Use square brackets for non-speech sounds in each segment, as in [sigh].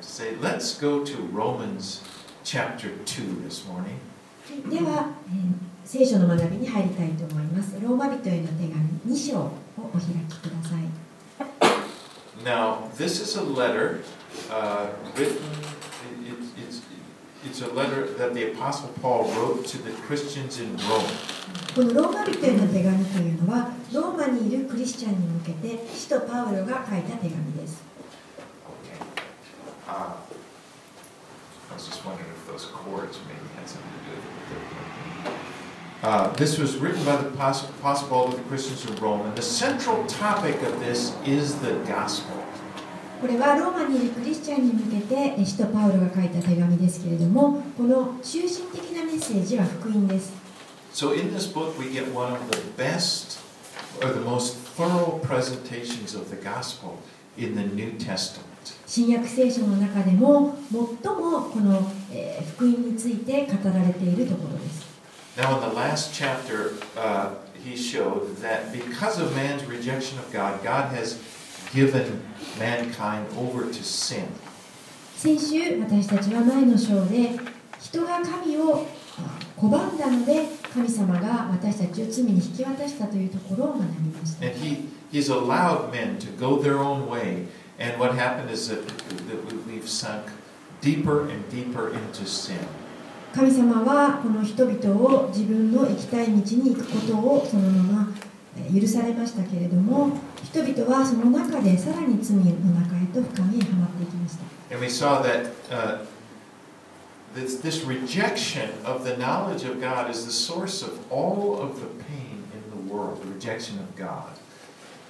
say, let's go to Romans chapter 2 this morning. では、えー聖書の学びに入りたいと思います。ローマ人への手紙2章をお開きください。Now, this is a letter uh, written, it, it, it's, it's a letter that the Apostle Paul wrote to the Christians in Rome. このローマ人への手紙というのは、ローマにいるクリスチャンに向けて、使徒パウロが書いた手紙です。Okay. Uh, I was just wondering if those chords maybe had something to do with it. Uh, this was written by the Apostle Apostle Paul to the Christians in Rome, and the central topic of this is the gospel. これはローマにいるクリスチャンに向けて、え使徒パウロが書いた手紙ですけれども、この中心的なメッセージは福音です。 So, in this book, we get one of the best or the most thorough presentations of the gospel in the New Testament. 新約聖書の中でも最もこの、えー福音について語られているところです。Now, in the last chapter, uh, he showed that because of man's rejection of God, God has given mankind over to sin. 先週私たちは前の章で人が神をあ拒んだので神様が私たちを罪に引き渡したというところを学びました And he, he's allowed men to go their own way. And what happened is that, that we- we've sunk deeper and deeper into sin. 神様はこの人々を自分の行きたい道に行くことをそのままえー許されましたけれども人々はその中でさらに罪の中へと深みへはまっていきました And we saw that uh, this, this rejection of the knowledge of God is the source of all of the pain in the world, the rejection of God.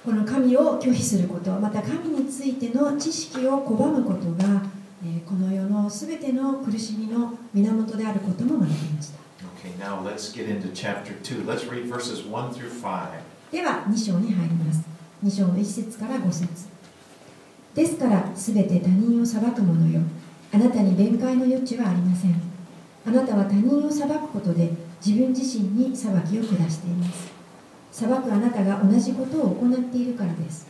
この神を拒否することまた神についての知識を拒むことがえーこの世のすべての苦しみの源であることも学びました。Okay, now let's get into chapter 2. Let's read verses 1 through 5. では2章に入ります。2章の1節から5節。ですからすべて他人を裁く者よ。あなたに弁解の余地はありません。あなたは他人を裁くことで自分自身に裁きを下しています裁くあなたが同じことを行っているからです。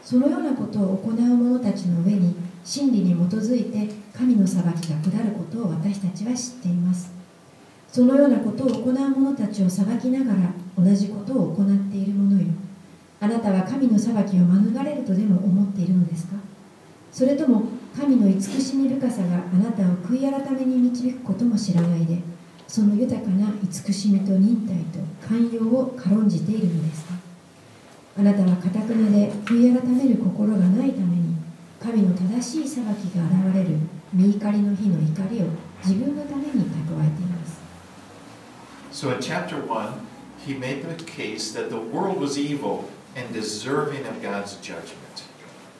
そのようなことを行う者たちの上に真理に基づいて神の裁きが下ることを私たちは知っています。そのようなことを行う者たちを裁きながら同じことを行っている者よ。あなたは神の裁きを免れるとでも思っているのですか？それとも神の慈しみ深さがあなたを悔い改めに導くことも知らないでその豊かな慈しみと忍耐と寛容を軽んじているのですかあなたはかたくなで悔い改める心がないために神の正しい裁きが現れる見怒りの日の怒りを自分のために蓄えています So in chapter 1, he made the case that the world was evil and deserving of God's judgment.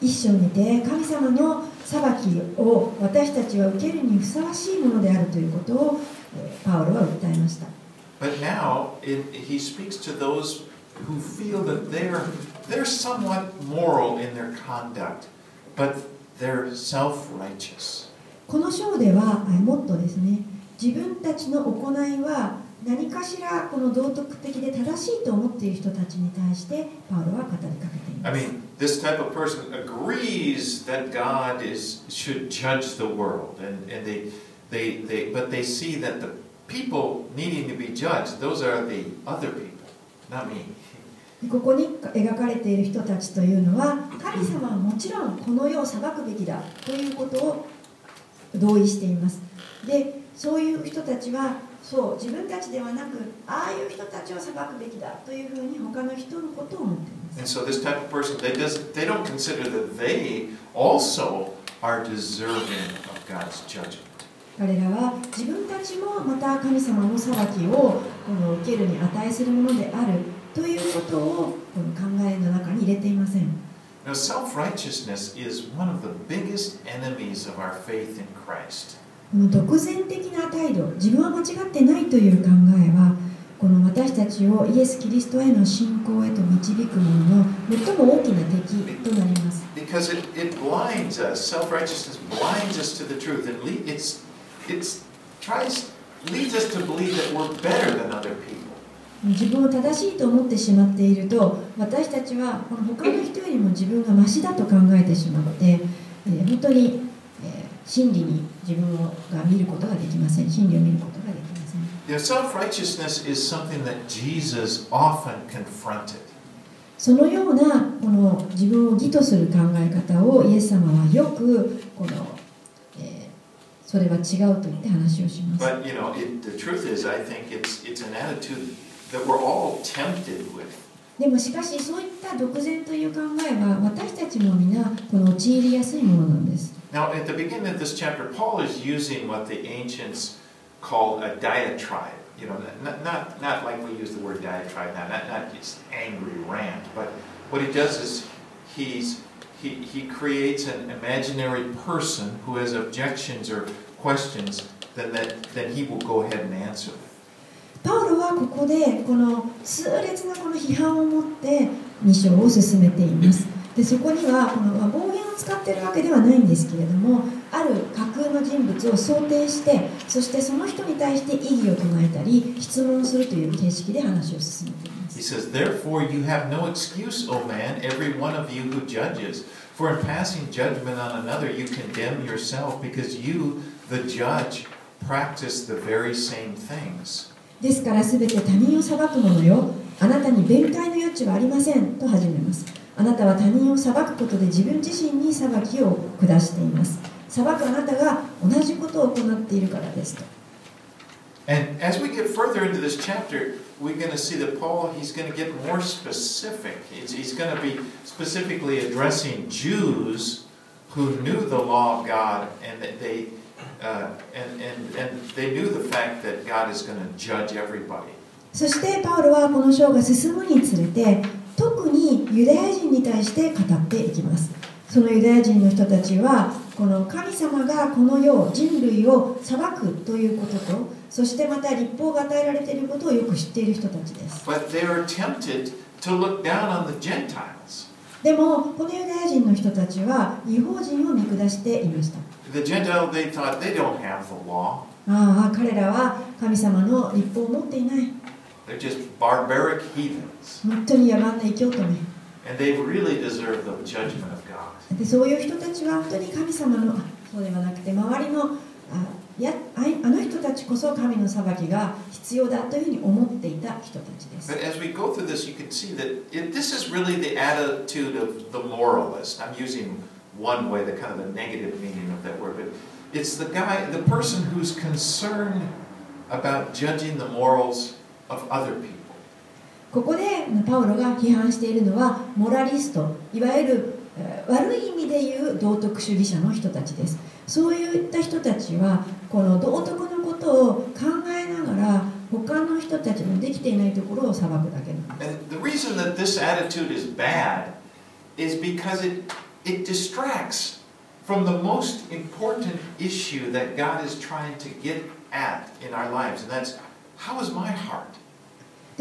一章にて神様の裁きを私たちは受けるにふさわしいものであるということをえーパウロは訴えました But now it, he speaks to those who feel that they're, they're somewhat moral in their conduct, but they're self righteous. この章ではあもっとですね自分たちの行いは何かしらこの道徳的で正しいと思っている人たちに対してパウロは語りかけてい I ます mean, this type of person agrees that God is should judge the world, and, and they, they, they, but they see that the people needing to be judged, those are the other people, not me. でここに描かれている人たちというのは神様はもちろんこの世を裁くべきだということを同意していますでそういう人たちはそう自分たちではなくああいう人たちを裁くべきだというふうに他の人のことを思っています And so this type of person, they, does, they don't consider that they also are deserving of God's judgment. 彼らは自分たちもまた神様の裁きをこの受けるに値するものであるということをこの考えの中に入れていません。この独善的な態度、自分は間違ってないという考えは、この私たちをイエス・キリストへの信仰へと導くものの最も大きな敵となります。自分を正しいと思ってしまっていると私たちはこの他の人よりも自分がましだと考えてしまって、え、本当に、え、真理に自分をが見ることができません。真理を見ることができません。そのようなこの自分を義とする考え方をイエス様はよくこのそれは違うと言って話をします But, you know, it, the truth is, I think it's, it's an attitude that we're all tempted with. でもしかしそういった独善という考えは私たちも皆この陥りやすいものなんです Now, at the beginning of this chapter, Paul is using what the ancients called a diatribe. You know, not, not, not like we use the word diatribe now, not, not just angry rant, but what he does is he's, he, he creates an imaginary person who has objections or questions, then, that, then he will go ahead and answer them. パウロはここでこの痛烈なこの批判を持って2章を進めていますでそこにはこの暴言を使っているわけではないんですけれどもある架空の人物を想定してそしてその人に対して異議を唱えたり質問するという形式で話を進めています He says, Therefore you have no excuse, O man, every one of you who judges. For in passing judgment on another, you condemn yourself, because you, the judge, practice the very same things. ですからすべて他人を裁く者よあなたに弁解の余地はありませんと始めますあなたは他人を裁くことで自分自身に裁きを下しています裁くあなたが同じことを行っているからですと And as we get further into this chapter, we're going to see that Paul, he's going to get more specific. He's, he's going to be specifically addressing Jews who knew the law of God and that they, uh, and, and, and they knew the fact that God is going to judge everybody. そしてパウロはこの章が進むにつれて特にユダヤ人に対して語っていきますそのユダヤ人の人たちはこの神様がこの世人類を裁くということとそしてまた立法が与えられていることをよく知っている人たちです。でも、このユダヤ人の人たちは、違法人を見下していました。ああ、彼らは神様の立法を持っていない。本当に野蛮な生きようと。そういう人たちは、本当に神様の、そうではなくて、周りの、ああ、やあの人たちこそ神の裁きが必要だというふうに思っていた人たちです But as we go through this, you can see that it, this is really the attitude of the moralist. I'm using one way, the kind of the negative meaning of that word, but it's the guy, the person who's concerned about judging the morals of other people. ここでパウロが批判しているのはモラリストいわゆるえー悪い意味でいう道徳主義者の人たちですそういった人たちはこの道徳のことを考えながら他の人たちのできていないところを裁くだけなんで。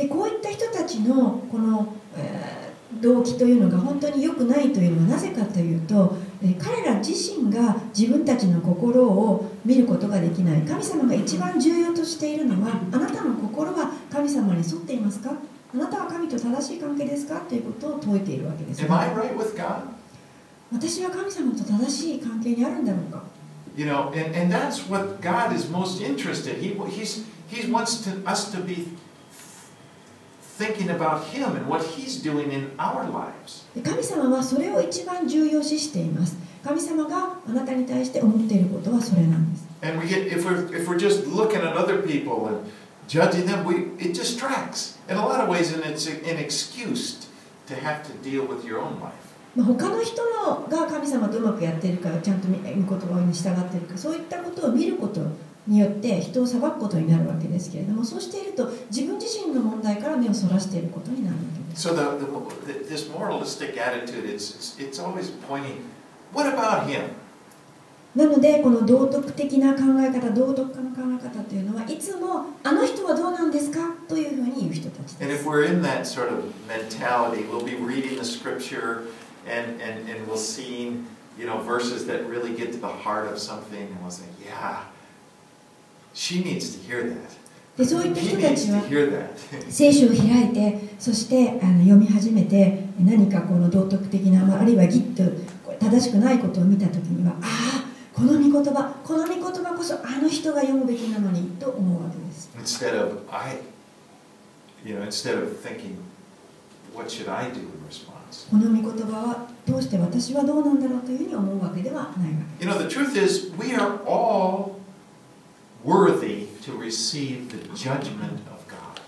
こういった人たちのこの、えー、動機というのが本当に良くないというのはなぜかというと彼ら自身が自分たちの心を見ることができない。神様が一番重要としているのはあなたの心は神様に沿っていますか？あなたは神と正しい関係ですか？ということを問いているわけです。よ Am I right with God? 私は神様と正しい関係にあるんだろうか？You know, and, and that's what God is most interested. He he's he wants to, us to be thinking about Him and what He's doing in our lives. で神様はそれを一番重要視しています神様があなたに対して思っていることはそれなんです And we get if we're if we're just looking at other people and judging them, we it distracts in a lot of ways, and it's an excuse to have to deal with your own life. まあ、他の人のが神様とうまくやっているかちゃんと見御言葉に従っているかそういったことを見ることによって人を裁くことになるわけですけれどもそうしていると自分自身の問題から目をそらしていることになるわけです So the, the, the this moralistic attitude, it's, it's it's always pointing, what about him? なのでこの道徳的な考え方道徳家の考え方というのはいつもあの人はどうなんですかというふうに言う人たち And で if す we're in that sort of mentality, we'll be reading the scripture and, and, and we'll see, you know, verses that really get to the heart of something, and we'll say, yeah, she needs to hear that. でそういった人たちは. [laughs] 聖書を開いてそしてあの読み始めて何かこの道徳的な、まあ、あるいはギッと正しくないことを見た時にはああこの御言葉この御言葉こそあの人が読むべきなのにと思うわけです Instead of I, you know, instead of thinking, what should I do in response? この御言葉はどうして私はどうなんだろうというふうに思うわけではないわ You know, the truth is, we are all worthy to receive the judgment of God.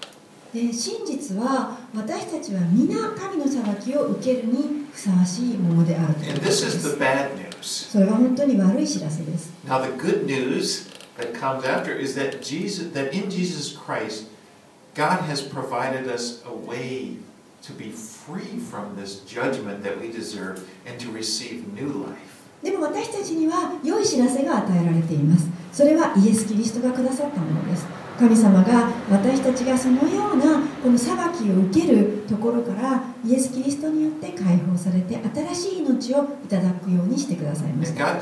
けで真実は私たちは皆神の裁きを受けるにふさわしいものであるという And ことで this is す the bad news. それは本当に悪い知らせです Now, the good news that comes after is that Jesus, that in Jesus Christ, God has provided us a way to be free from this judgment that we deserve and to receive new life. でも私たちには良い知らせが与えられています それはイエス・キリストがくださったものです神様が私たちがそのようなこの裁きを受けるところからイエス・キリストによって解放されて新しい命をいただくようにしてくださいました.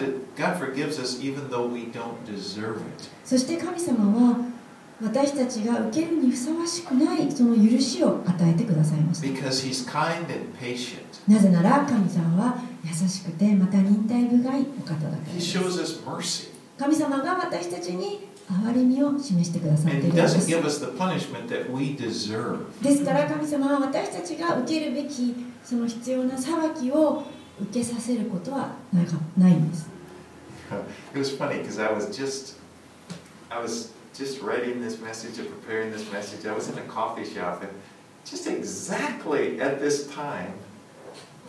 そして神様は私たちが受けるにふさわしくないその許しを与えてくださいました.なぜなら神様は優しくてまた忍耐深いお方だからです.神様が私たちに憐れみを示してくださっているんです.ですから神様は私たちが受けるべきその必要な裁きを受けさせることはないかないんです It was funny because I was just, I was just writing this message and preparing this message. I was in a coffee shop and just exactly at this time,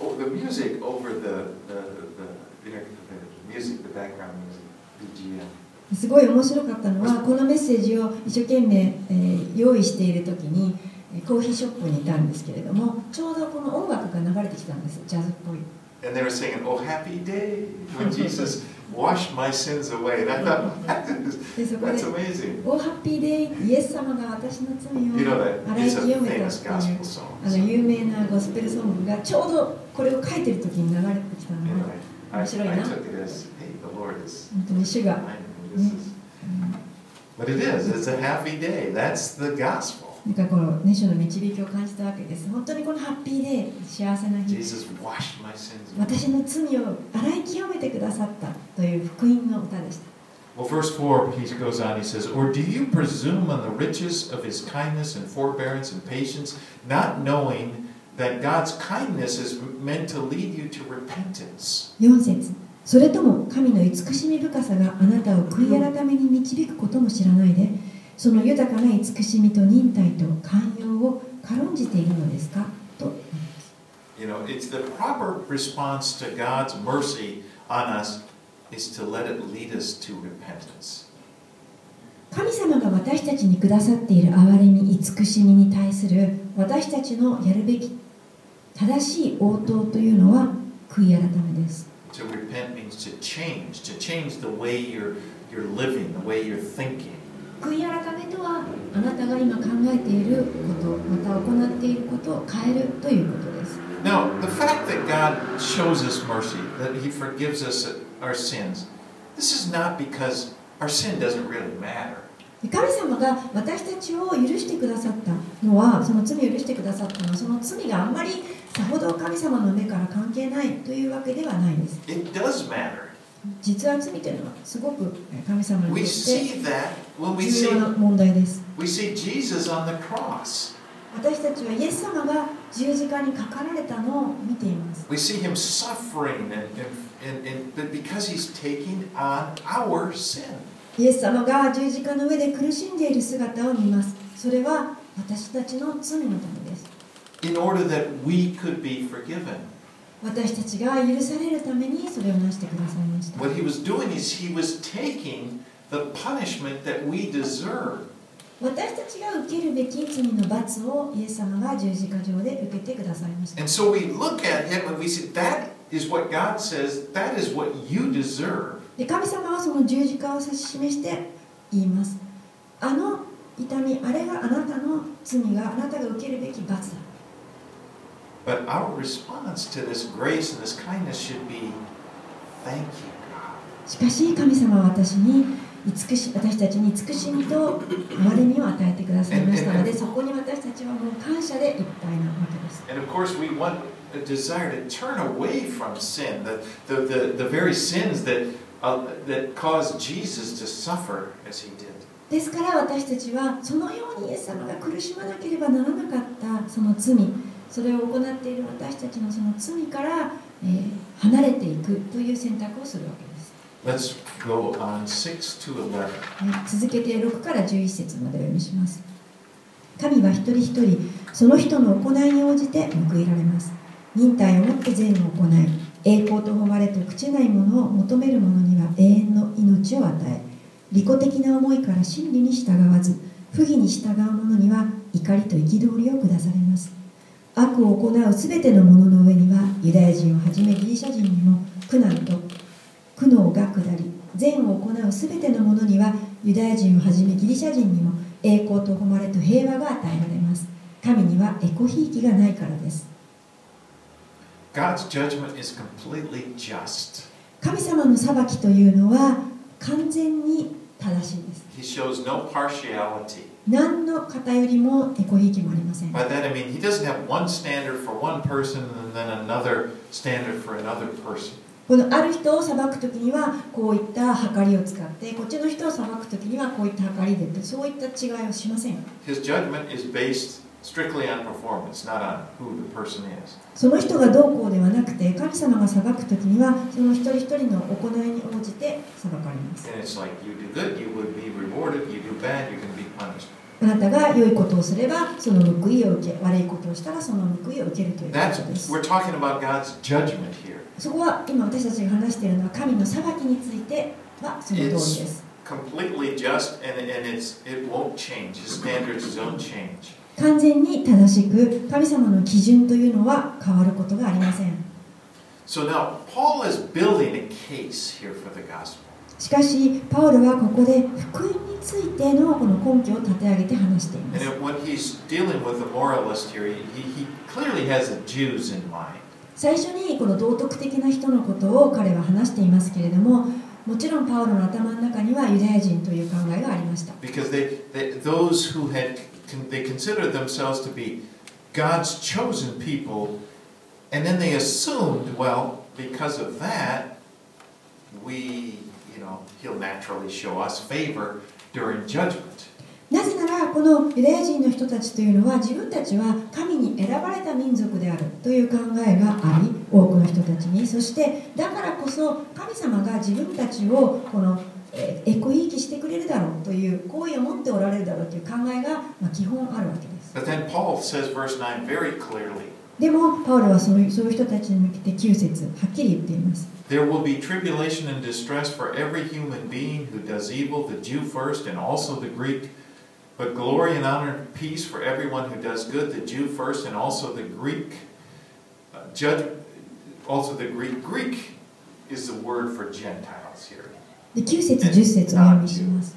oh, the music over the, the, the, you know, the music, the background music. すごい面白かったのはこのメッセージを一生懸命、えー用意している時にえーコーヒーショップにいたんですけれどもちょうどこの音楽が流れてきたんですジャズっぽい And they were singing, Oh, happy day when Jesus [laughs] washed my sins away. And I thought, [laughs] that is, でそこで that's amazing.「オーハッピーデイイエス様が私の罪 You know を that it's a 清めた」ってい famous う gospel あの song. 有名なゴスペルソングがちょうどこれを書いてる時に流れてきたの Anyway, 面白いな took it as, hey, the Lord is 本当に主が reminding me this is. But it is, it's a happy day. That's the gospel. なんかこのね主の導きを感じたわけです本当にこのハッピーデイ幸せな日 Jesus washed my sins. away. 私の罪を洗い清めてくださったという福音の歌でした Well, verse 4, he goes on, he says, Or do you presume on the riches of his kindness and forbearance and patience, not knowing that God's kindness is meant to lead you to repentance? 4節それとも神の慈しみ深さがあなたを悔い改めに導くことも知らないでその豊かな慈しみと忍耐と寛容を軽んじているのですかと You know, it's the proper response to God's mercy on us is to let it lead us to repentance. 神様が私たちにくださっている憐れみ慈しみに対する私たちのやるべき正しい応答というのは悔い改めです To repent means to change, to change the way you're, you're living, the way you're thinking. 悔い改めとはあなたが今考えていることまた行っていることを変えるということです Now, the fact that God shows us mercy, that He forgives us our sins, this is not because our sin doesn't really matter. 神様が私たちを許してくださったのはその罪を許してくださったのはその罪があんまりさほど神様の目から関係ないというわけではないです It does matter. 実は罪というのはすごく神様にとって重要な問題です we see Jesus on the cross. 私たちはイエス様が十字架にかかられたのを見ています We see Him suffering, and, and, and, but because He's taking on our sin. イエス様が十字架の上で苦しんでいる姿を見ますそれは私たちの罪のためです in order that we could be forgiven. 私たちが許されるためにそれをなしてくださいました What he was doing is he was taking the punishment that we deserve. 私たちが受けるべき罪の罰をイエス様が十字架上で受けてくださいました And so we look at him and we say, that is what God says, that is what you deserve. で神様はその十字架を指し示して言いますあの痛みあれがあなたの罪があなたが受けるべき罰だ But our response to this grace and this kindness should be, thank you, God. しかし神様は私に慈し私たちに慈しみと憐れみを与えてくださいましたのでそこに私たちはもう感謝でいっぱいなわけです And of course, we want a desire to turn away from sin, the, the, the, the very sins that uh, that caused Jesus to suffer as he did. ですから私たちはそのようにイエス様が苦しまなければならなかったその罪それを行っている私たちのその罪から、えー離れていくという選択をするわけです、Let's go on 6 to 11. はい続けて6から11節までお読みします。神は一人一人その人の行いに応じて報いられます。忍耐をもって善を行い栄光と誉れと朽ちないものを求める者には永遠の命を与え利己的な思いから真理に従わず不義に従う者には怒りと憤りを下されます悪を行うすべての者の上にはユダヤ人をはじめギリシャ人にも苦難と苦悩が下り善を行うすべての者にはユダヤ人をはじめギリシャ人にも栄光と誉れと平和が与えられます神にはエコひいきがないからです God's judgment is completely just. 神様の裁きというのは完全に正しいです He shows no partiality. 何の偏りもエコひいきもありません By that I mean he doesn't have one standard for one person and then another standard for another person. このある人を裁く時にはこういった計りを使ってこっちの人を裁く時にはこういった計りでってそういった違いをしません His judgment is based strictly on performance, not on who the person is. その人がどうこうではなくて神様が裁く時にはその一人一人の行いに応じて裁かれます And it's like you do good, you would be rewarded. You do bad, going to be punished. あなたが良いことをすればその報いを受け悪いことをしたらその報いを受けるというこす。そこは今私たちが話しているのは神の裁きについてはその通りです。Completely 完全に正しく神様の基準というのは変わることがありません。しかし、パウルはここで福音についての,この根拠を立て上げて話しています。最初にこの道徳的な人のことを彼は話していますけれども、もちろんパウロの頭の中にはユダヤ人という考えがありました。And then they assumed, well, because of that, we you know, he'll naturally show us favor during judgment. なぜならこのユダヤ人の人たちというのは自分たちは神に選ばれた民族であるという考えがあり多くの人たちにそしてだからこそ神様が自分たちをこのえーエコひいきしてくれるだろうという好意を持っておられるだろうという考えが、まあ、基本あるわけです But then Paul says, verse 9, very clearly でもパウロはそういうそういう人たちに向けて9節はっきり言っています There will be tribulation and distress for every human being who does evil, the Jew first and also the Greek. But glory and honor and peace for everyone who does good, the Jew first and also the Greek. Uh, judge, also the Greek. Greek is the word for Gentiles here. で9節10節をお読みします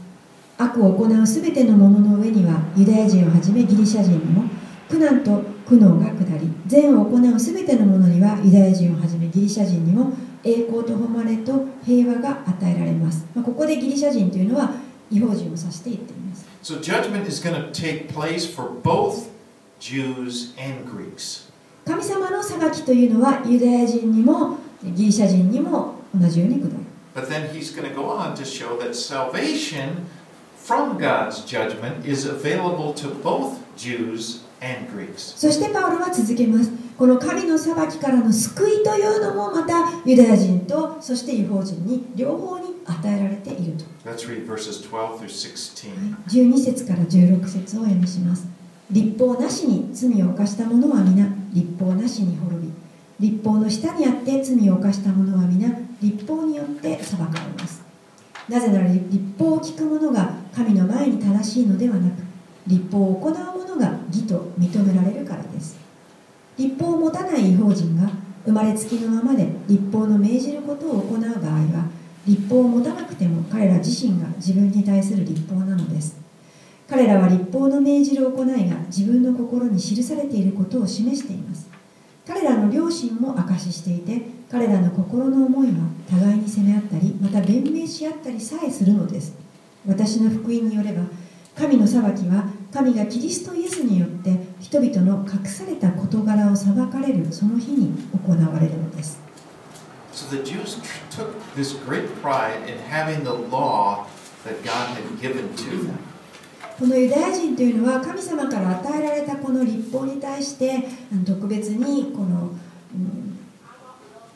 悪を行うすべての者の上にはユダヤ人をはじめギリシャ人にも苦難と苦悩が下り善を行うすべての者にはユダヤ人をはじめギリシャ人にも栄光と誉れと平和が与えられます、まあ、ここでギリシャ人というのは違法人を指して言っています So judgment is going to take place for both Jews and Greeks. 神様の裁きというのはユダヤ人にもギリシャ人にも同じように下る But then he's going to go on to show that salvation from God's judgment is available to both Jews and Greeks. そしてパウロは続けます。この神の裁きからの救いというのもまたユダヤ人とそして違法人に両方に与えられていると。Let's read verses 12 through 16. 12節から16節をお読みします。立法なしに罪を犯した者は皆立法なしに滅び、立法の下にあって罪を犯した者は皆立法によって裁かれます。なぜなら立法を聞く者が神の前に正しいのではなく、立法を行う者が義と認められるからです。立法を持たない違法人が生まれつきのままで立法の命じることを行う場合は立法を持たなくても彼ら自身が自分に対する立法なのです彼らは立法の命じる行いが自分の心に記されていることを示しています彼らの良心も証ししていて彼らの心の思いは互いに責め合ったりまた弁明し合ったりさえするのです私の福音によれば神の裁きは神がキリストイエスによって人々の隠された事柄を裁かれるその日に行われるのです So the Jews took this great pride in having the law that God had given to them. このユダヤ人というのは神様から与えられたこの立法に対して特別にこの、うん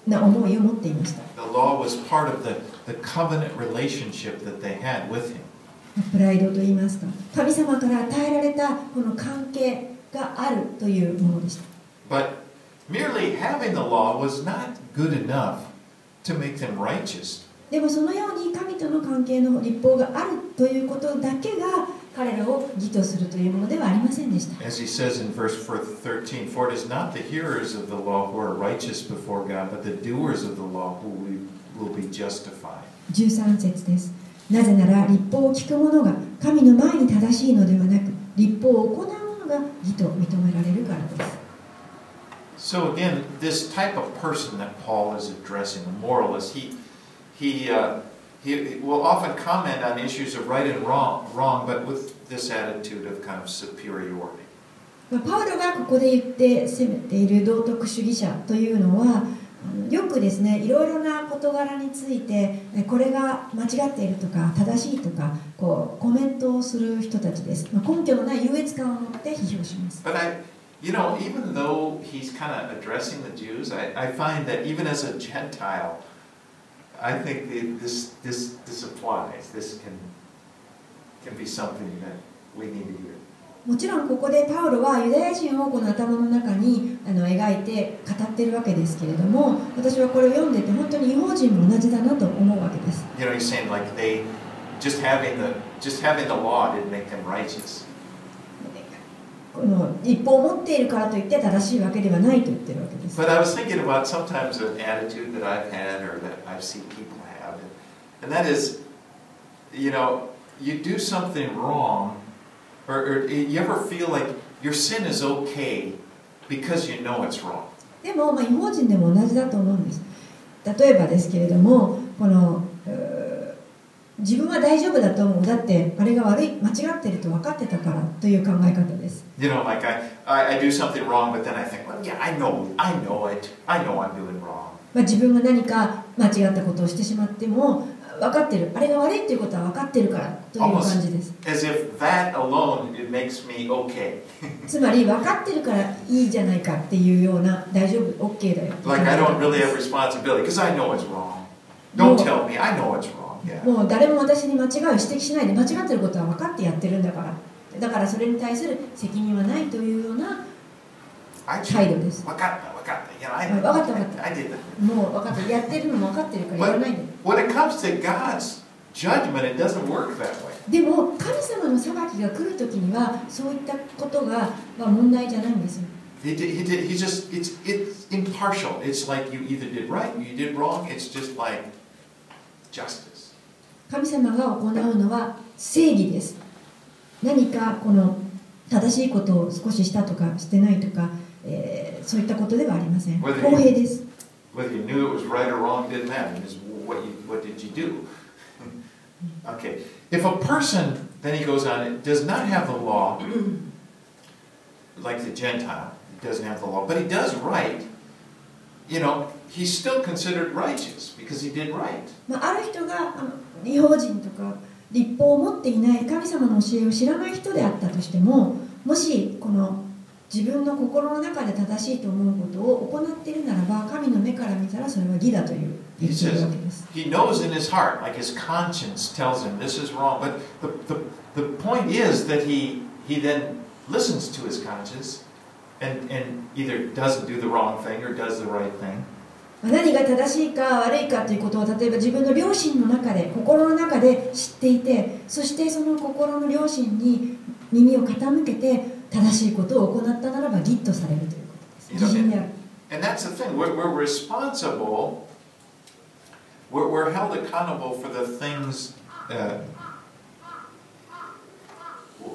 な思いを持っていました The law was part of the, the covenant relationship that they had with Him. プライドといいますか神様から与えられたこの関係があるというものでした But merely having the law was not good enough to make them righteous. でもそのように神との関係の立法があるということだけが彼らを義とするというものではありませんでした As he says in verse 13, For it is not the hearers of the law who are righteous before God, but the doers of the law who will be justified. 13節ですなぜなら立法を聞く者が神の前に正しいのではなく立法を行う者が義と認められるからです So again, this type of person that Paul is addressing, the moralist, he he uh, he will often comment on issues of right and wrong, wrong, but with this attitude of kind of superiority. まあパウロがここで言って責めている道徳主義者というのはよくですねいろいろな事柄についてえこれが間違っているとか正しいとかこうコメントをする人たちです、まあ、根拠のない優越感を持って批評します But I, you know, even though he's kind of addressing the Jews, I, I find that even as a Gentile, I think that this this this applies. This can can be something that we need to hear. もちろんここでパウロはユダヤ人をこの頭の中にあの描いて語ってるわけですけれども私はこれを読んでて本当に違法人も同じだなと思うわけです You know, he's saying like they just having the just having the law didn't make them righteous. この立法を持っているからといって正しいわけではないと言ってるわけです But I was thinking about sometimes an attitude that I've had or that I've seen people have, and that is, you know, you do something wrong, or, or you ever feel like your sin is okay because you know it's wrong. でも、まあ、違法人でも同じだと思うんです例えばですけれどもこの自分は大丈夫だと思うだってあれが悪い間違ってると分かってたからという考え方です You know, like I, I, I do something wrong, but then I think, well, yeah, I know, I know it. I know I'm doing wrong. まあ、自分が何か間違ったことをしてしまっても分かってるあれが悪いということは分かってるからという感じです As if that alone it makes me okay. つまり分かってるからいいじゃないかっていうような大丈夫 OK だよ Like I 考 don't え really 方 have responsibility because I know it's wrong. Don't tell me. I know it's wrong. もう誰も私に間違いを指摘しないで間違ってることは分かってやってるんだからだからそれに対する責任はないというような態度です know, I, はい、分かった分かった I did that. もう分かったやってるのも分かってるからやらないで When it comes to God's judgment, it doesn't work that way. でも神様の裁きが来る時にはそういったことが、まあ、問題じゃないんですよ He did, he did, he just, it's, it's impartial. It's like you either did right, you did wrong. It's just like justice. 神様が行うのは正義です何かこの正しいことを少ししたとかしてないとか、えーそういったことではありません公平です Whether you knew it was right or wrong didn't matter. It's what, you, what did you do? okay. If a person, then he goes on, does not have the law, like the Gentile, doesn't have the law, but he does right, you know, he's still considered righteous because he did right. まあ、ある人があの違法人とか立法を持っていない神様の教えを知らない人であったとしてももしこの自分の心の中で正しいと思うことを行っているならば神の目から見たらそれは義だという言っているわけです He knows in his heart, like his conscience tells him this is wrong. But the, the, the point is that he, he then listens to his conscience and, and either doesn't do the wrong thing or does the right thing. まあ何が正しいか悪いかということを例えば自分の良心の中で心の中で知っていてそしてその心の良心に耳を傾けて正しいことを行ったならば義とされるということです義人である And that's the thing, we're, we're responsible, we're, we're held accountable for the things, uh,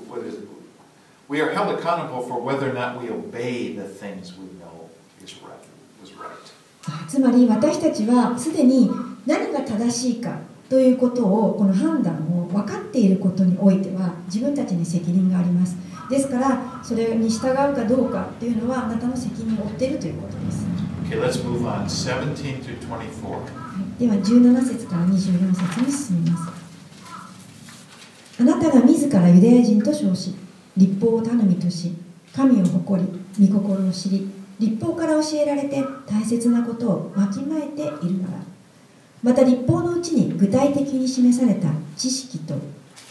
what is it? We are held accountable for whether or not we obey the things we know is right, is right. つまり私たちはすでに何が正しいかということをこの判断を分かっていることにおいては自分たちに責任がありますですからそれに従うかどうかっていうのはあなたの責任を負っているということです Okay, let's move on. 17 through 24. はいでは17節から24節に進みますあなたが自らユダヤ人と称し立法を頼みとし神を誇り御心を知り立法から教えられて大切なことをわきまえているならまた立法のうちに具体的に示された知識と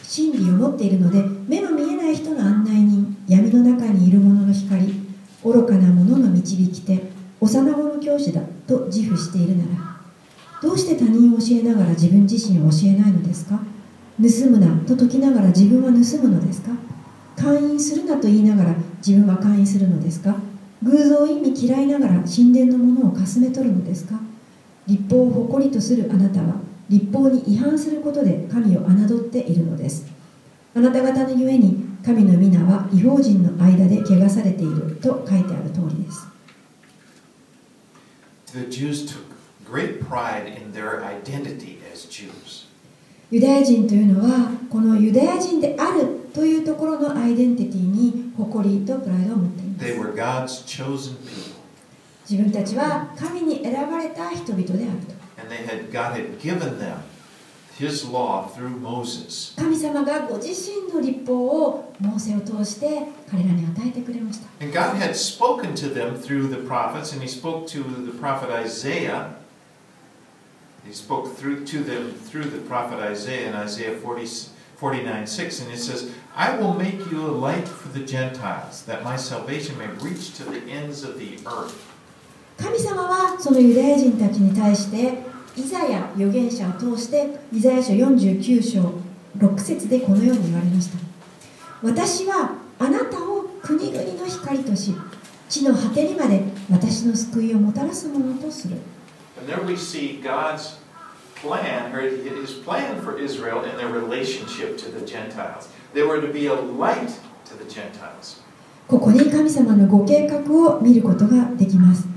真理を持っているので目の見えない人の案内人闇の中にいる者の光愚かな者の導き手幼子の教師だと自負しているならどうして他人を教えながら自分自身を教えないのですか？盗むなと説きながら自分は盗むのですか？勧誘するなと言いながら自分は勧誘するのですか？偶像を意味嫌いながら神殿のものをかすめ取るのですか？立法を誇りとするあなたは立法に違反することで神を侮っているのです。あなた方のゆえに神の皆は違法人の間で汚されていると書いてある通りです。The Jews took great pride in their identity as Jews. ユダヤ人というのはこのユダヤ人であるというところのアイデンティティに誇りとプライドを持っています自分たちは神に選ばれた人々であると and they had God had given them His law through Moses. 神様がご自身の立法をモーセを通して彼らに与えてくれました And God had spoken to them through the prophets, and He spoke to the prophet Isaiah. He spoke through to them through the prophet Isaiah in Isaiah 40, 49 6, and it says, I will make you a light for the Gentiles, that my salvation may reach to the ends of the earth. 神様はそのユダヤ人たちに対してイザヤ預言者を通してイザヤ書49章6節でこのように言われました私はあなたを国々の光とし地の果てにまで私の救いをもたらすものとする And there we see God's plan, or his plan for Israel in their relationship to the Gentiles. They were to be a light to the Gentiles. ここに神様のご計画を見ることができます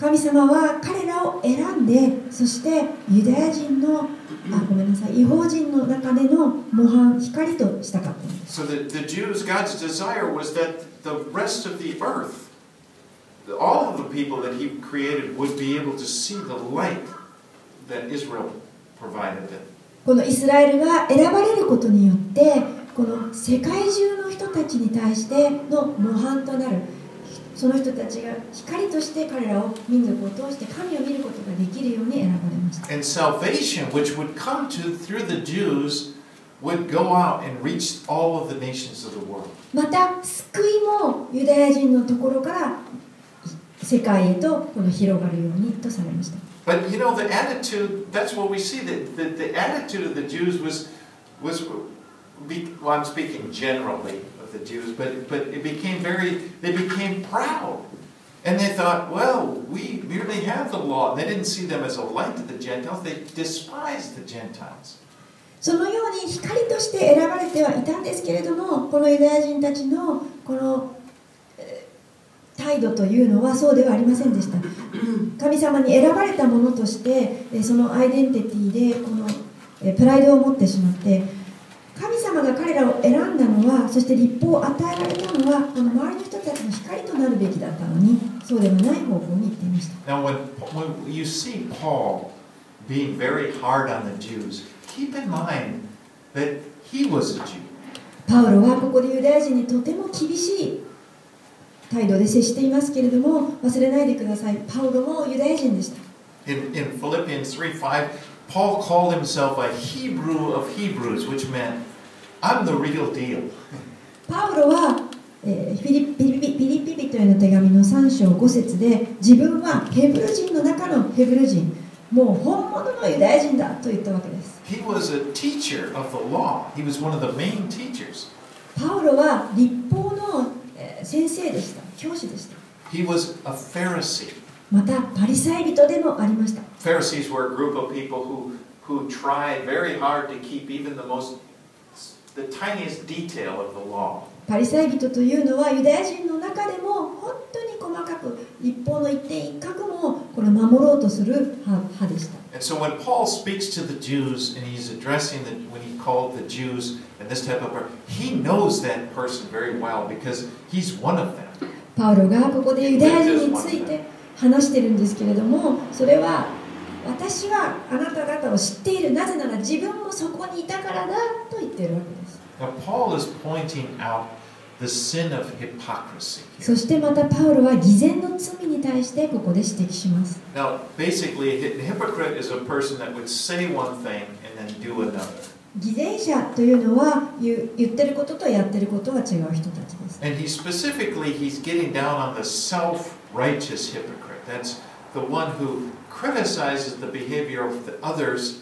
神様は彼らを選んでそしてユダヤ人のあごめんなさい違法人の中での模範光としたかったんです So the, the Jews, God's desire was that the rest of the earth, all of the people that He created, would be able to see the light that Israel provided them. このイスラエルが選ばれることによってこの世界中の人たちに対しての模範となる。その人たちが光として彼らを民族を通して神を見ることができるように選ばれました。And salvation, which would come to through the Jews, would go out and reach all of the nations of the world. また救いもユダヤ人のところから世界へとこの広がるようにとされました But you know, the attitude, that's what we see, that the, the attitude of the Jews was, was be, well, I'm speaking generally of the Jews, but, but it became very, they became proud. And they thought, well, we merely have the law. And they didn't see them as a light to the Gentiles, they despised the Gentiles. そのように光として選ばれてはいたんですけれどもこのユダヤ人たちのこのえー 態度というのはそうではありませんでした。神様に選ばれたものとしてえーそのアイデンティティでこのえープライドを持ってしまって神様が彼らを選んだのはそして立法を与えられたのはこの周りの人たちの光となるべきだったのにそうではない方向に行っていました。Now, when, when you see Paul being very hard on the Jews, keep in mind that he was a Jew. パウロはここでユダヤ人にとても厳しい態度で接していますけれども忘れないでくださいパウロもユダヤ人でした In, in Philippians 3 5, Paul called himself a Hebrew of Hebrews, which meant, I'm the real deal. パウロは、えーフィリピリピピリピ人への手紙の3章5節で自分はヘブル人の中のヘブル人もう本物のユダヤ人だと言ったわけです He was a teacher of the law, he was one of the main teachers. パウロは立法先生でした。教師でした。He was a Pharisee. またパリサイ人でもありました。パリサイ人は、というのは、ユダヤ人の中でも、本当に細かく、一方の一点一角も、これ守ろうとする派派でした And so when Paul speaks to the Jews and he's addressing the, when he called the Jews and this type of person, he knows that person very well because he's one of them. パウロがここでユダヤ人について話してるんですけれどもそれは私はあなた方を知っているなぜなら自分もそこにいたからだと言ってるわけです Now, Paul is pointing out the sin of hypocrisy そ here. してまたパウロは偽善の罪に対してここで指摘します Now, basically, a hy- hypocrite is a person that would say one thing and then do another. 偽善者というのは言う言ってることとやってることは違う人たちです And he specifically, he's getting down on the self-righteous hypocrite. That's the one who criticizes the behavior of the others,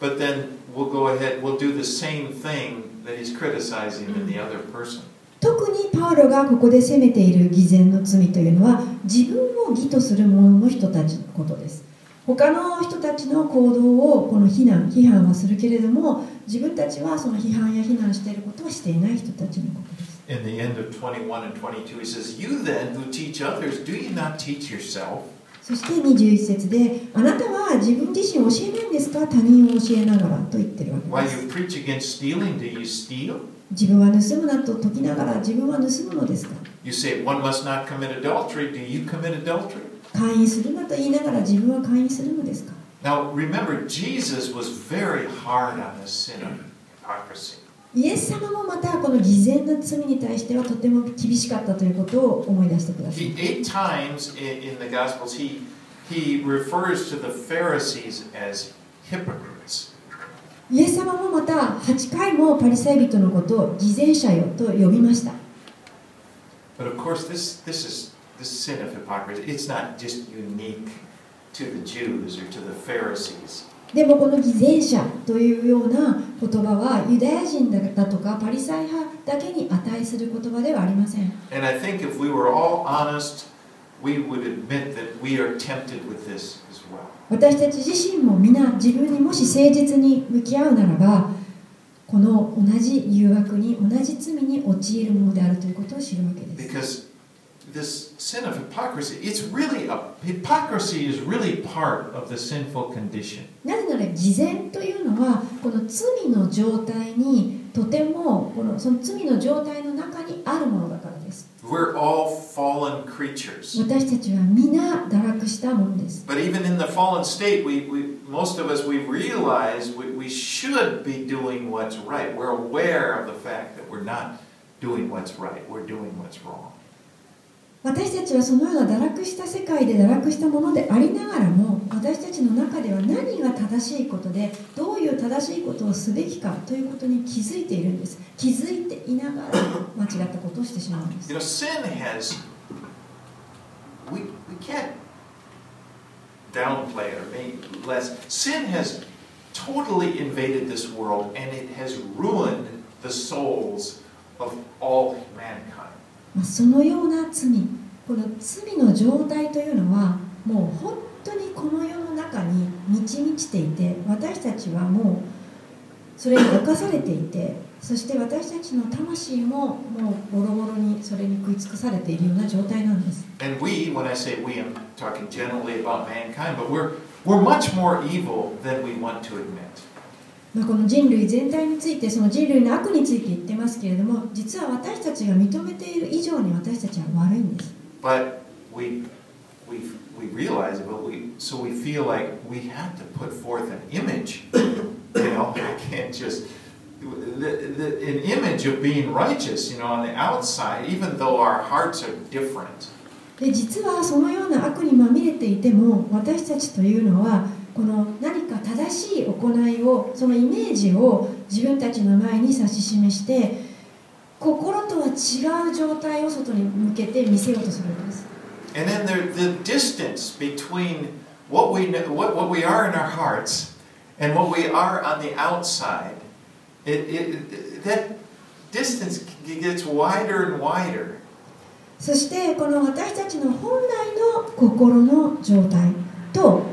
but then will go ahead, will do the same thing that he's criticizing in the other person. 特にパウロがここで責めている偽善の罪というのは自分を義とする者の人たちのことです他の人たちの行動をこの非難批判はするけれども自分たちはその批判や非難していることはしていない人たちのことです In the end of 21 and 22, he says, You then who teach others, do you not teach yourself? そして21節であなたは自分自身を教えないんですか？他人を教えながらと言ってるわけです you preach against stealing, do you steal? 自分は盗むなと解きながら自分は盗むのですか You say one must not commit adultery, do you commit adultery? 会員するなと言いながら自分は会員するのですか Now remember, Jesus was very hard on the sin of hypocrisy. イエス様もまたこの偽善な罪に対してはとても厳しかったということを思い出してください He, eight times in, in the Gospels, he, he refers to the Pharisees as hypocrites. イエス様もまた8回もパリサイ人のことを偽善者よと呼びました。でもこの偽善者というような言葉はユダヤ人だとかパリサイ派だけに値する言葉ではありません。私たち自身も皆自分にもし誠実に向き合うならばこの同じ誘惑に同じ罪に陥るものであるということを知るわけです this sin of hypocrisy, it's really a hypocrisy is really part of the sinful condition. なぜなら偽善というのはこの罪の状態にとてもこのその罪の状態の中にあるものだから We're all fallen creatures. 私たちは皆堕落したものです But even in the fallen state, we, we most of us we realize we, we should be doing what's right. We're aware of the fact that we're not doing what's right. We're doing what's wrong. 私たちはそのような堕落した世界で堕落したものでありながらも私たちの中では何が正しいことでどういう正しいことをすべきかということに気づいているんです気づいていながら間違ったことをしてしまうんです You know, sin has we we can't downplay it or make less. Sin has totally invaded this world and it has ruined the souls of all mankind. まあそのような罪この罪の状態というのはもう本当にこの世の中に満ち満ちていて私たちはもうそれに侵されていてそして私たちの魂ももうボロボロにそれに食い尽くされているような状態なんです And we, when I say we, I'm talking generally about mankind, but we're we're much more evil than we want to admit. まあこの人類全体についてその人類の悪について言ってますけれども実は私たちが認めている以上に私たちは悪いんです But we we we realize it, but we so we feel like we have to put forth an image. You know, I can't just the, the, an image of being righteous, you know, on the outside, even though our hearts are different. で実はそのような悪にまみれていても私たちというのはこの何か正しい行いをそのイメージを自分たちの前に指し示して心とは違う状態を外に向けて見せようとするんです And then there, the distance between what we what, what we are in our hearts and what we are on the outside, it, it, that distance gets wider and wider. そしてこの私たちの本来の心の状態と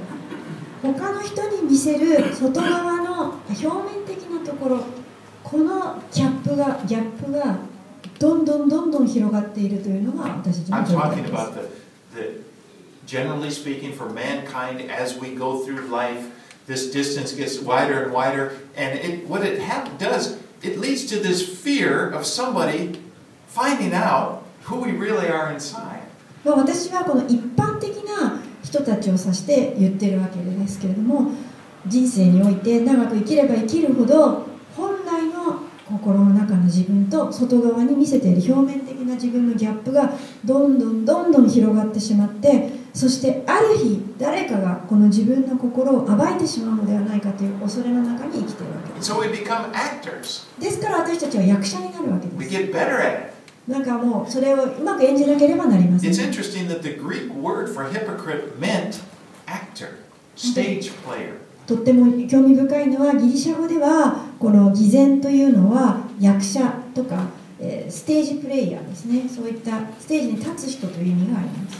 他の人に見せる外側の表面的なところこのギャップがギャップがどんどんどんどん広がっているというのが私たちの状態です the, the generally speaking for mankind as we go through life, this distance gets wider and wider, and it what it does, it leads to this fear of somebody finding out who we really are inside. まあ私はこの一般的な人たちを指して言ってるわけですけれども人生において長く生きれば生きるほど本来の心の中の自分と外側に見せている表面的な自分のギャップがどんどんどんどん広がってしまってそしてある日誰かがこの自分の心を暴いてしまうのではないかという恐れの中に生きているわけです so. ですから私たちは役者になるわけですなんかもうそれをうまく演じなければなりません。とっても興味深いのはギリシャ語ではこの偽善というのは役者とか、えー、ステージプレイヤーですね。そういったステージに立つ人という意味があります。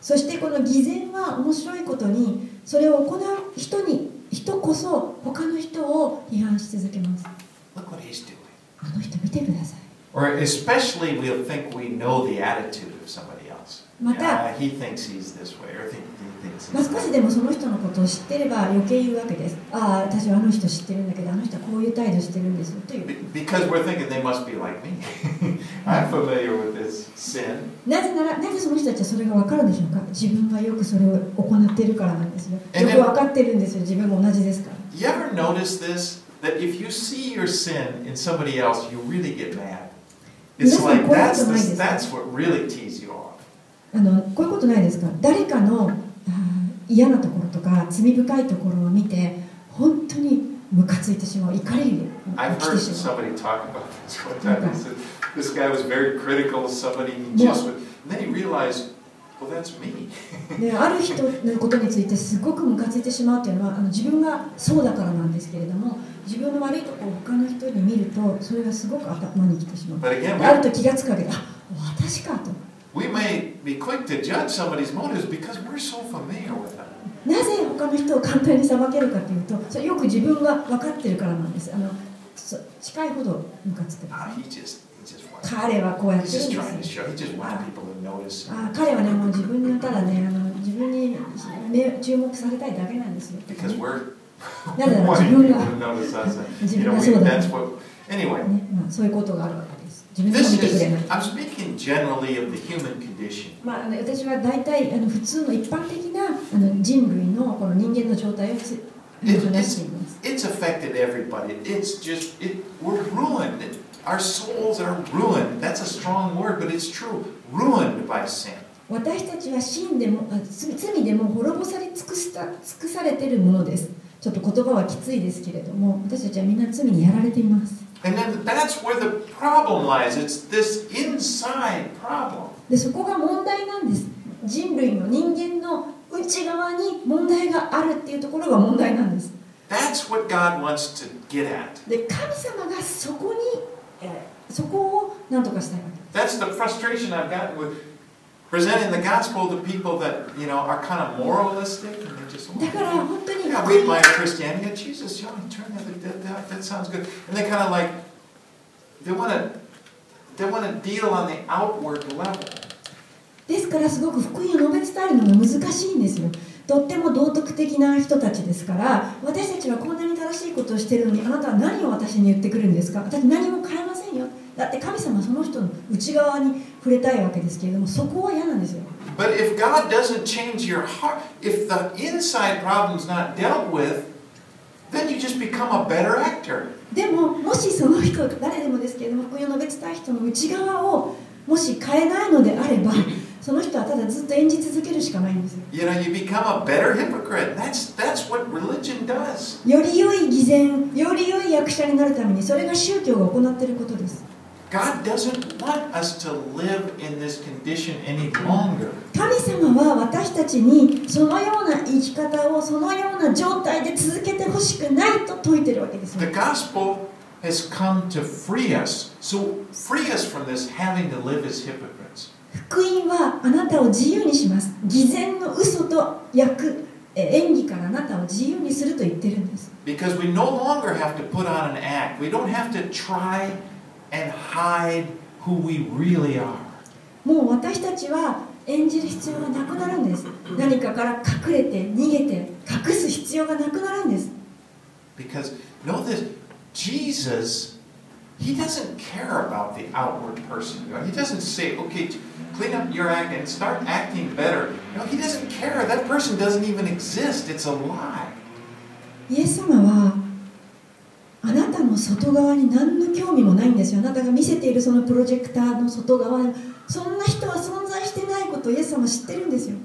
そしてこの偽善は面白いことにそれを行う人に人こそ他の人を批判し続けます Look what he's doing. あの人見てください Or especially we'll think we know the attitude of somebody また、まあ、少しでもその人のことを知ってれば余計言うわけです。ああ、私はあの人知ってるんだけど、あの人はこういう態度してるんですよ。なぜなら、なぜその人たちはそれが分かるんでしょうか？自分はよくそれを行っているからなんですよ。よく分かってるんですよ、自分も同じですから。あのこういうことないですか？誰かの嫌なところとか罪深いところを見て本当にムカついてしまう怒りがてしまう。this guy was very critical of somebody. He just would, and then he realized, well, that's me. [laughs] である人のことについてすごくムカついてしまうというのはあの自分がそうだからなんですけれども自分の悪いところを他の人に見るとそれがすごく頭にきてしまう。But again, であると気がつくわけであ私かとなぜ他の人を簡単にさばけるかというと、それよく自分が分かってるからなんです。あの近いほどむかつく。彼はこうやって。彼はね、もう自分にただね、あの自分に目注目されたいだけなんですよ。なぜなら自分が。自分がそうだ、ね。まあ、そういうことがある this is. I'm speaking generally of the human condition. まあ、私は大体あの普通の一般的なあの人類のこの人間の状態をつ話しています It's affected everybody. It's just it. We're ruined. It, our souls are ruined. That's a strong word, but it's true. Ruined by sin. 私たちは真でも罪でも滅ぼされ尽くした尽くされているものですちょっと言葉はきついですけれども私たちはみんな罪にやられています And then that's where the problem lies. It's this inside problem. でそこが問題なんです人類の人間の内側に問題があるっていうところが問題なんです That's what God wants to get at. で神様がそこに、えーそこを何とかしたいわけ That's the frustration I've gotten with presenting the gospel to people that you know are kind of moralistic and they just. だから本当に Yeah, we admire Christianity. Yeah, Jesus, yeah, turn that, that, that, that sounds good. And they kind of like, they want to, they want to deal on the outward level. ですからすごく福音を述べ伝えるのが難しいんですよとっても道徳的な人たちですから私たちはこんなに正しいことをしてるのにあなたは何を私に言ってくるんですか私何も変えませんよだって神様はその人の内側に触れたいわけですけれどもそこは嫌なんですよ But if God doesn't change your heart, if the inside problem's not dealt with, then you just become a better actor. でももしその人誰でもですけれども福音を述べ伝える人の内側をもし変えないのであればその人はただずっと演じ続けるしかないんですよ You know, you become a better hypocrite. That's that's what religion does. より良い偽善より良い役者になるためにそれが宗教が行っていることです God doesn't want us to live in this condition any longer. 神様は私たちにそのような生き方をそのような状態で続けてほしくないと説いてるわけですよ The gospel has come to free us. So free us from this having to live as hypocrites. 福音はあなたを自由にします偽善の嘘と役え演技からあなたを自由にすると言ってるんです Because we no longer have to put on an act. We don't have to try and hide who we really are. もう私たちは演じる必要がなくなるんです何かから隠れて逃げて隠す必要がなくなるんです Because know this Jesus he doesn't care about the outward person. You know, He doesn't say, okay, clean up your act and start acting better. No, he doesn't care. That person doesn't even exist. It's a lie. イエス様は あなたの外側に何の興味もないんですよ。あなたが見せているそのプロジェクターの外側に。そんな人は存在してないことをイエス様は知ってるんですよ。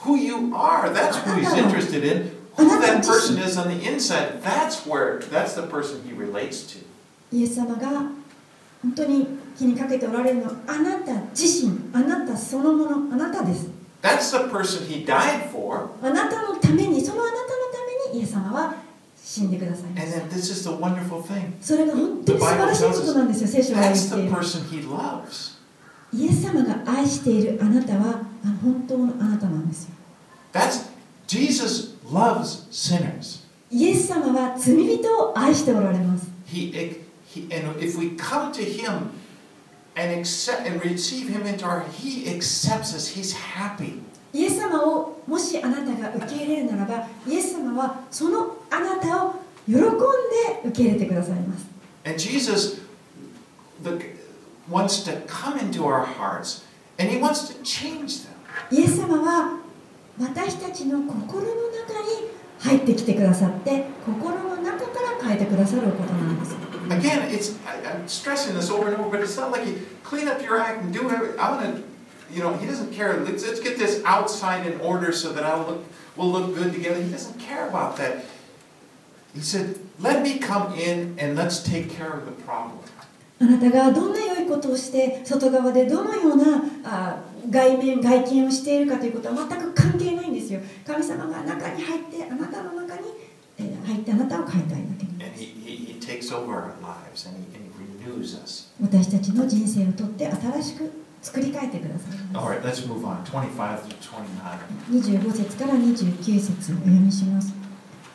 Who you are, that's who he's interested in. Who that person is on the inside, that's where, that's the person he relates to. イエス様が本当に気にかけておられるのはあなた自身。あなたそのもの。あなたです。That's the person he died for. あなたのためにそのあなたのためにイエス様は死んでください。それが本当に素晴らしいことなんですよ、聖書が言っている。イエス様が愛しているあなたは本当のあなたなんですよ。Jesus loves イエス様は罪人を愛しておられます。He, and accept and receive him into our he accepts us. He's happy. イエス様をもしあなたが受け入れるならばイエス様はそのあなたを喜んで受け入れてくださいます And Jesus the, wants to come into our hearts and he wants to change them. イエス様は私たちの心の中に入ってきてくださって心の中から変えてくださるおことなんです Again, it's I, I'm stressing this over and over, but it's not like you clean up your act and do everything. I want to, you know, he doesn't care. Let's, let's get this outside in order so that I'll look, we'll look good together. He doesn't care about that. He said, "Let me come in and let's take care of the problem." あなたがどんな良いことをして外側でどのようなあ外面外見をしているかということは全く関係ないんですよ神様が中に入ってあなたの中にえー入ってあなたを変えたいだけ takes over our lives and he, and he renews us. 私たちの人生をとって新しく作り変えてください All ま right, let's move on. 25 through 29. す25節から29節をお読みします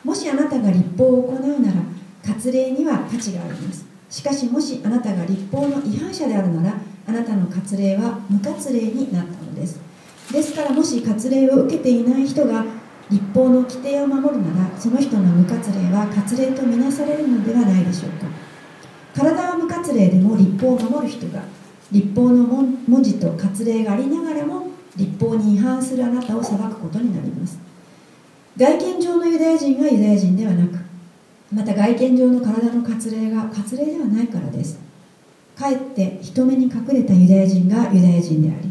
もしあなたが立法を行うなら割礼には価値がありますしかしもしあなたが立法の違反者であるならあなたの割礼は無割礼になったのですですからもし割礼を受けていない人が立法の規定を守るならその人の無割礼は割礼とみなされるのではないでしょうか。体は無割礼でも立法を守る人が立法の文字と割礼がありながらも立法に違反するあなたを裁くことになります。外見上のユダヤ人がユダヤ人ではなくまた外見上の体の割礼が割礼ではないからです。かえって人目に隠れたユダヤ人がユダヤ人であり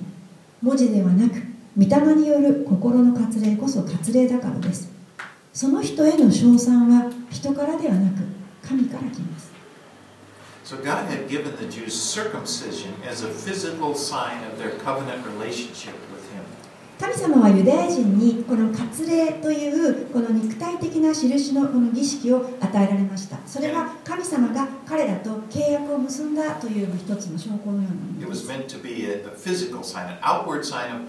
文字ではなく御霊による心の割礼こそ割礼だからですその人への称賛は人からではなく神から来ます So God had given the Jews circumcision as a physical sign of their covenant relationship with Him. 神様はユダヤ人にこの割礼というこの肉体的な印のこの儀式を与えられましたそれは神様が彼らと契約を結んだという一つの証拠のようなも It ので was す meant to be a physical sign, an outward sign of,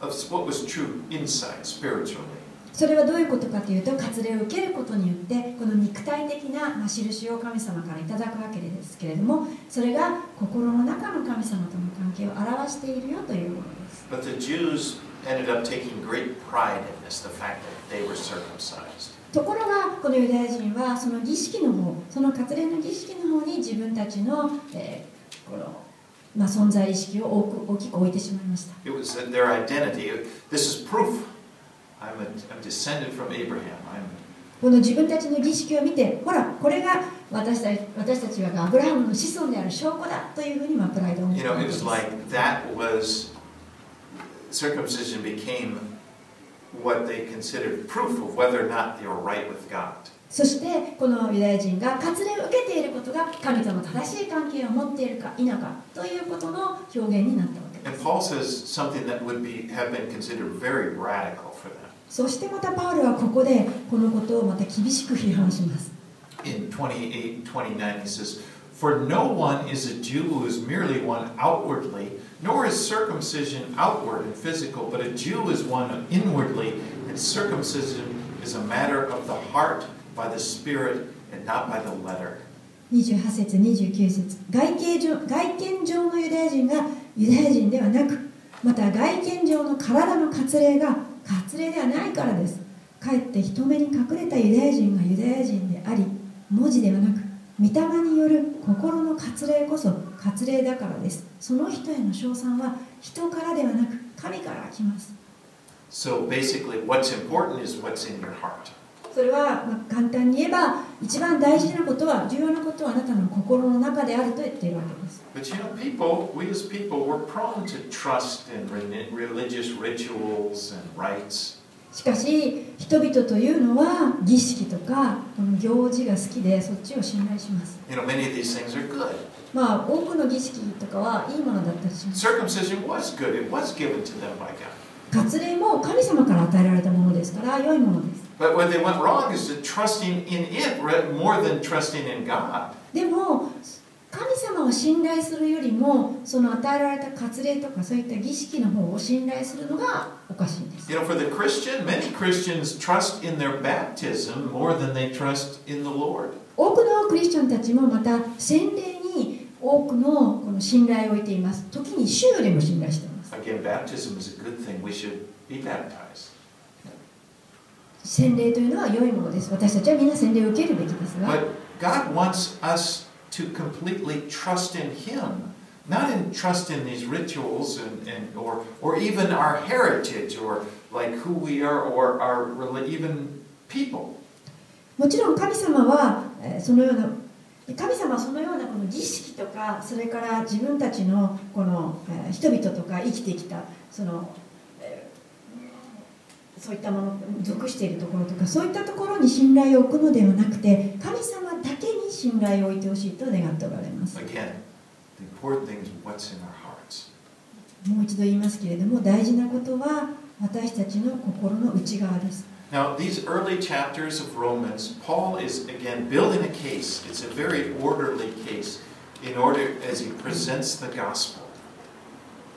of what was true inside, spiritually. それはどういうことかというと割礼を受けることによってこの肉体的なまあ印を神様からいただくわけですけれどもそれが心の中の神様との関係を表しているよというものです But the Jews ended up taking great pride in this, the fact that they were circumcised. ところがこのユダヤ人はその儀式の方その割礼の儀式の方に自分たちの,、えーこのまあ、存在意識を大きく置いてしまいました It was their identity. This is proof. I'm, a, I'm descended from Abraham. I'm この自分たちの儀式を見てほらこれが私たち私たちがアブラハムの子孫である証拠だというふうにまあプライドを持っ You た know, わけ it で was す like that was circumcision became what they considered proof of whether or not they were right with God. そしてこのユダヤ人が割礼を受けていることが神との正しい関係を持っているか否かということの表現になったわけで And す Paul says something that would be have been considered very radical for them. そしてまたパウルはここでこのことをまた厳しく批判します In 28, 29, he says, For no one is a Jew who is merely one outwardly, nor is circumcision outward and physical, but a Jew is one inwardly, and circumcision is a matter of the heart by the Spirit and not by the letter. 28節29節外見上外見上のユダヤ人がユダヤ人ではなくまた外見上の体の割礼が割礼ではないからですかえって人目に隠れたユダヤ人がユダヤ人であり文字ではなく御御霊による心の割礼こそ割礼だからですその人への称賛は人からではなく神から来ます So basically, what's important is what's in your heart. それはまあ簡単に言えば一番大事なことは重要なことはあなたの心の中であると言っているわけです But you know, people, we as people, we're prone to trust in re- religious rituals and rites. しかし人々というのは儀式とかこの行事が好きでそっちを信頼します You know, many of these things are good. まあ多くの儀式とかはいいものだったりします Circumcision was good, it was given to them by God. 割礼も神様から与えられたものですから良いものです But what they went wrong is that trusting in it more than trusting in God. でも神様を信頼するよりもその与えられた割礼とかそういった儀式の方を信頼するのがおかしいんです。多くのクリスチャンたちもまた先例に多くの,この信頼を置いています。時に主よりも信頼しています。洗礼というのは良いものです私たちはみんな洗礼を受けるべきですが But God wants us to completely trust in Him, not in trust in these rituals and, and or or even our heritage or like who we are or our even people. もちろん神様はえーそのような神様はそのようなこの儀式とかそれから自分たちのこのえー人々とか生きてきたそのえーそういったもの属しているところとかそういったところに信頼を置くのではなくて神様だけに信頼を置いてほしいと願っておられます Again, the important thing is what's in our hearts. もう一度言いますけれども大事なことは私たちの心の内側です Now, these early chapters of Romans, Paul is again building a case. It's a very orderly case in order as he presents the gospel.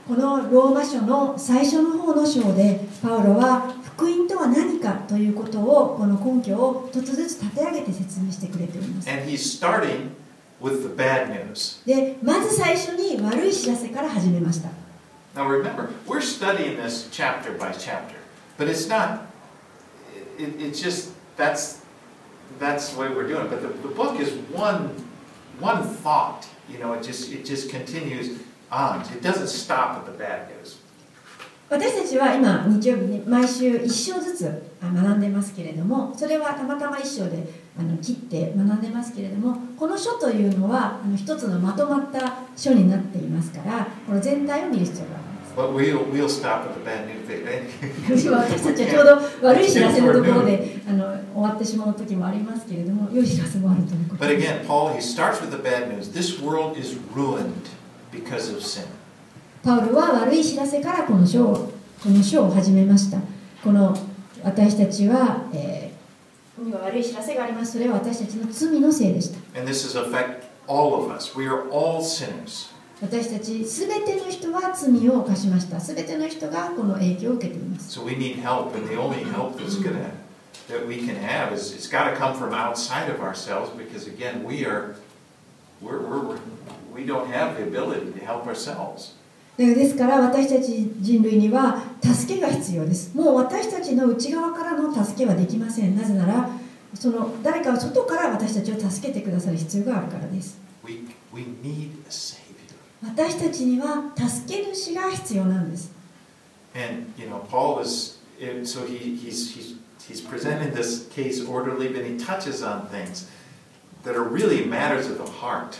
このローマ書の最初の方の章でパウロは福音とは何かということをこの根拠を一つずつ立て上げて説明してくれています And he's starting with the bad news. でまず最初に悪い知らせから始めました Now remember, we're studying this chapter by chapter, but it's not, it, it's just, that's, that's the way we're doing it. But the, the book is one, one thought, you know, it just, it just continues on. It doesn't stop at the bad news. 私たちは今日曜日に毎週1章ずつあ学んでますけれどもそれはたまたま1章であの切って学んでますけれどもこの書というのはあの一つのまとまった書になっていますからこの全体を見る必要があります But we'll, we'll stop at the bad news. 今 [laughs] 私たちはちょうど悪い知らせのところであの終わってしまう時もありますけれども良い知らせもあるということ But again, Paul, he starts with the bad news. This world is ruined パウルは悪い知らせからこの書を,始めました。私たちは、す。私たちの罪のせでした。私たすべての人は罪を犯しました。すべての人がこの影響を受けています。So That we can have is it's got to come from outside of ourselves because again we are we're, we're, we don't have the ability to help ourselves. ですから私たち人類には助けが必要ですもう私たちの内側からの助けはできませんなぜならその誰か外から私たちを助けてくださる必要があるからです We we need a savior. 私たちには助け主が必要なんです And you know Paul is so he he's he's he's presenting this case orderly, but he touches on things that are really matters of the heart.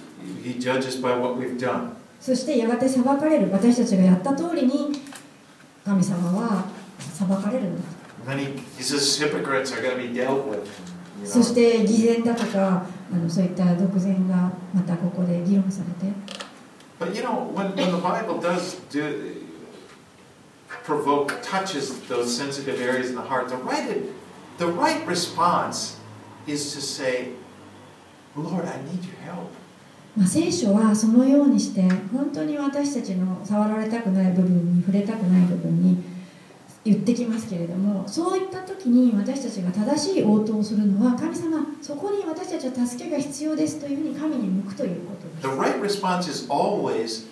he judges by what we've done. そしてやがて裁かれる私たちがやった通りに神様は裁かれるんだ And then he, he says hypocrites are going to be dealt with. You そし know? て偽善だとかあのそういった独善がまたここで議論されて But you know, when, when the Bible does do, provoke, touches those sensitive areas in the heart, the right, the right response is to say, Lord, I need your help. まあ、聖書はそのようにして本当に私たちの触られたくない部分に触れたくない部分に言ってきますけれどもそういった時に私たちが正しい応答をするのは神様そこに私たちは助けが必要ですというふうに神に向くということです The right response is always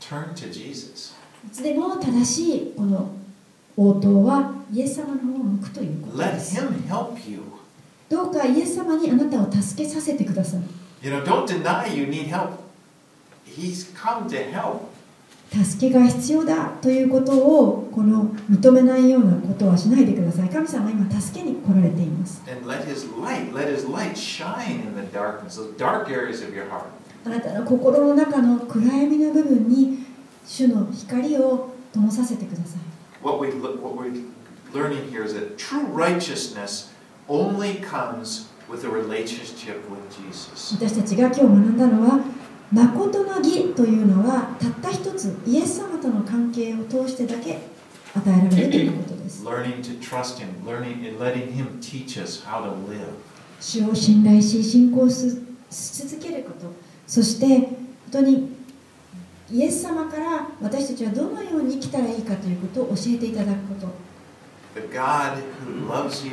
turn to Jesus. いつでも正しいこの応答はイエス様の方を向くということです Him help you. どうかイエス様にあなたを助けさせてください You know, don't deny you need help. He's come to help. 助けが必要だということをこの認めないようなことはしないでください神様は今助けに来られています.あなたの心の中の暗闇の部分に主の光を灯させてください What, we, what we're learning here is that true righteousness only comes with a relationship with Jesus. 私たちが今日学んだのは誠の義というのはたった一つイエス様との関係を通してだけ与えられるということです Learning to trust Him, learning and letting Him teach us how to live. 主を信頼し信仰し続けることそして本当にイエス様から私たちはどのように生きたらいいかということを教えていただくこと The God who loves you,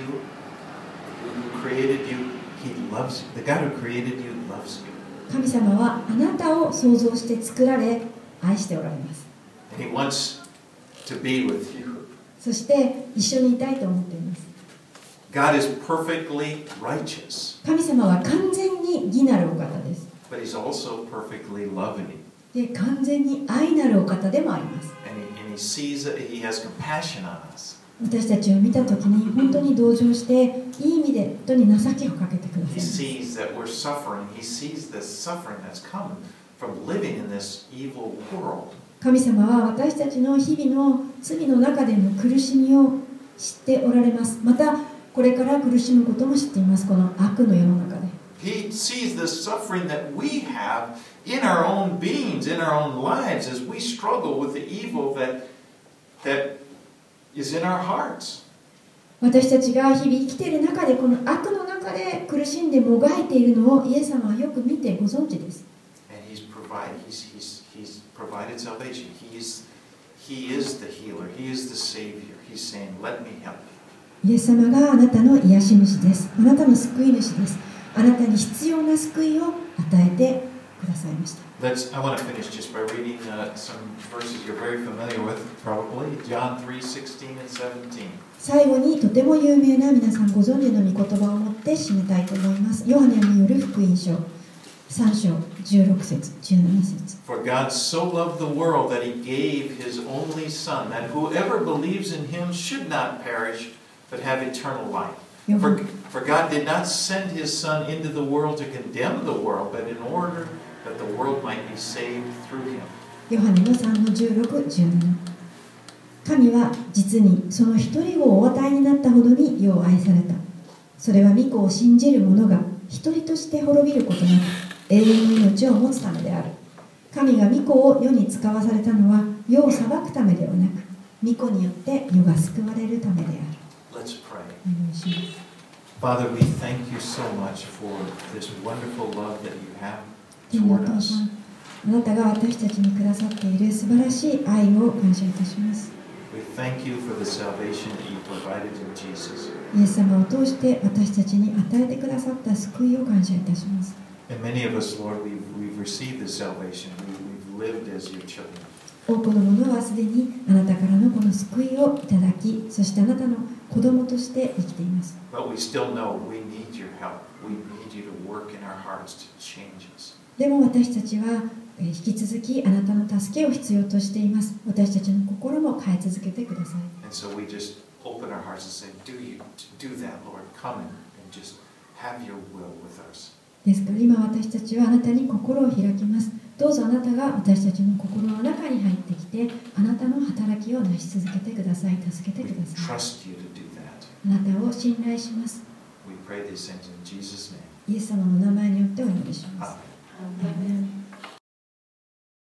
who created you, He loves you. The God who created you loves you. 神様はあなたを創造して作られ愛しておられます He wants to be with you. そして一緒にいたいと思っています God is perfectly righteous, 神様は完全に義なるお方です but He's also perfectly loving. で完全に愛なるお方でもあります And He, and he sees that He has compassion on us. 私たちを見た時に本当に同情していい意味で本当に情けをかけてください He ます sees that we're suffering. He sees the suffering that's come from living in this evil world. 神様は私たちの日々の罪の中での苦しみを知っておられますまたこれから苦しむことも知っていますこの悪の世の中で He sees the suffering that we have in our own beings, in our own lives, as we struggle with the evil that, that 私たちが日々生きている中でこの悪の中で苦しんでもがいているのをイエス様はよく見てご存知です。イエス様があなたの癒し主です。あなたの救い主です。あなたに必要な救いを与えてくださいました。Let's, I want to finish just by reading uh, some verses you're very familiar with, probably. John 3 16 and 17. 最後にとても有名な皆さんご存知の御言葉を持って締めたいと思いますヨハネによる福音書3章16節17節 For God so loved the world that he gave his only Son, that whoever believes in him should not perish, but have eternal life. ヨハ For, for God did not send his Son into the world to condemn the world, but in order that the world might be saved through him. ヨハネの3の16、17神は実にその一人をお与えになったほどに世を愛された。それは御子を信じる者が一人として滅びることなく永遠の命を持つためである。神が御子を世に使わされたのは世を裁くためではなく御子によって世が救われるためである。Let's pray. お願いします。Father, we thank you so much for this wonderful love that you have toward 父 us. あなたが私たちにくださっている素晴らしい愛を感謝いたします We thank you for the salvation that you provided in Jesus. イエス様を通して私たちに与えてくださった救いを感謝いたします And many of us, Lord, we've, we've received this salvation. We, we've lived as your children. 多くの者はすでにあなたからのこの救いをいただきそしてあなたの子供として生きています But we still know we need your help. We need you to work in our hearts to change. でも私たちはえー引き続きあなたの助けを必要としています私たちの心も変え続けてください so say, Do you do that, Lord? And, and. ですから今私たちはあなたに心を開きますどうぞあなたが私たちの心の中に入ってきてあなたの働きを成し続けてください助けてください.あなたを信頼します.イエス様の名前によってお祈りします. Amen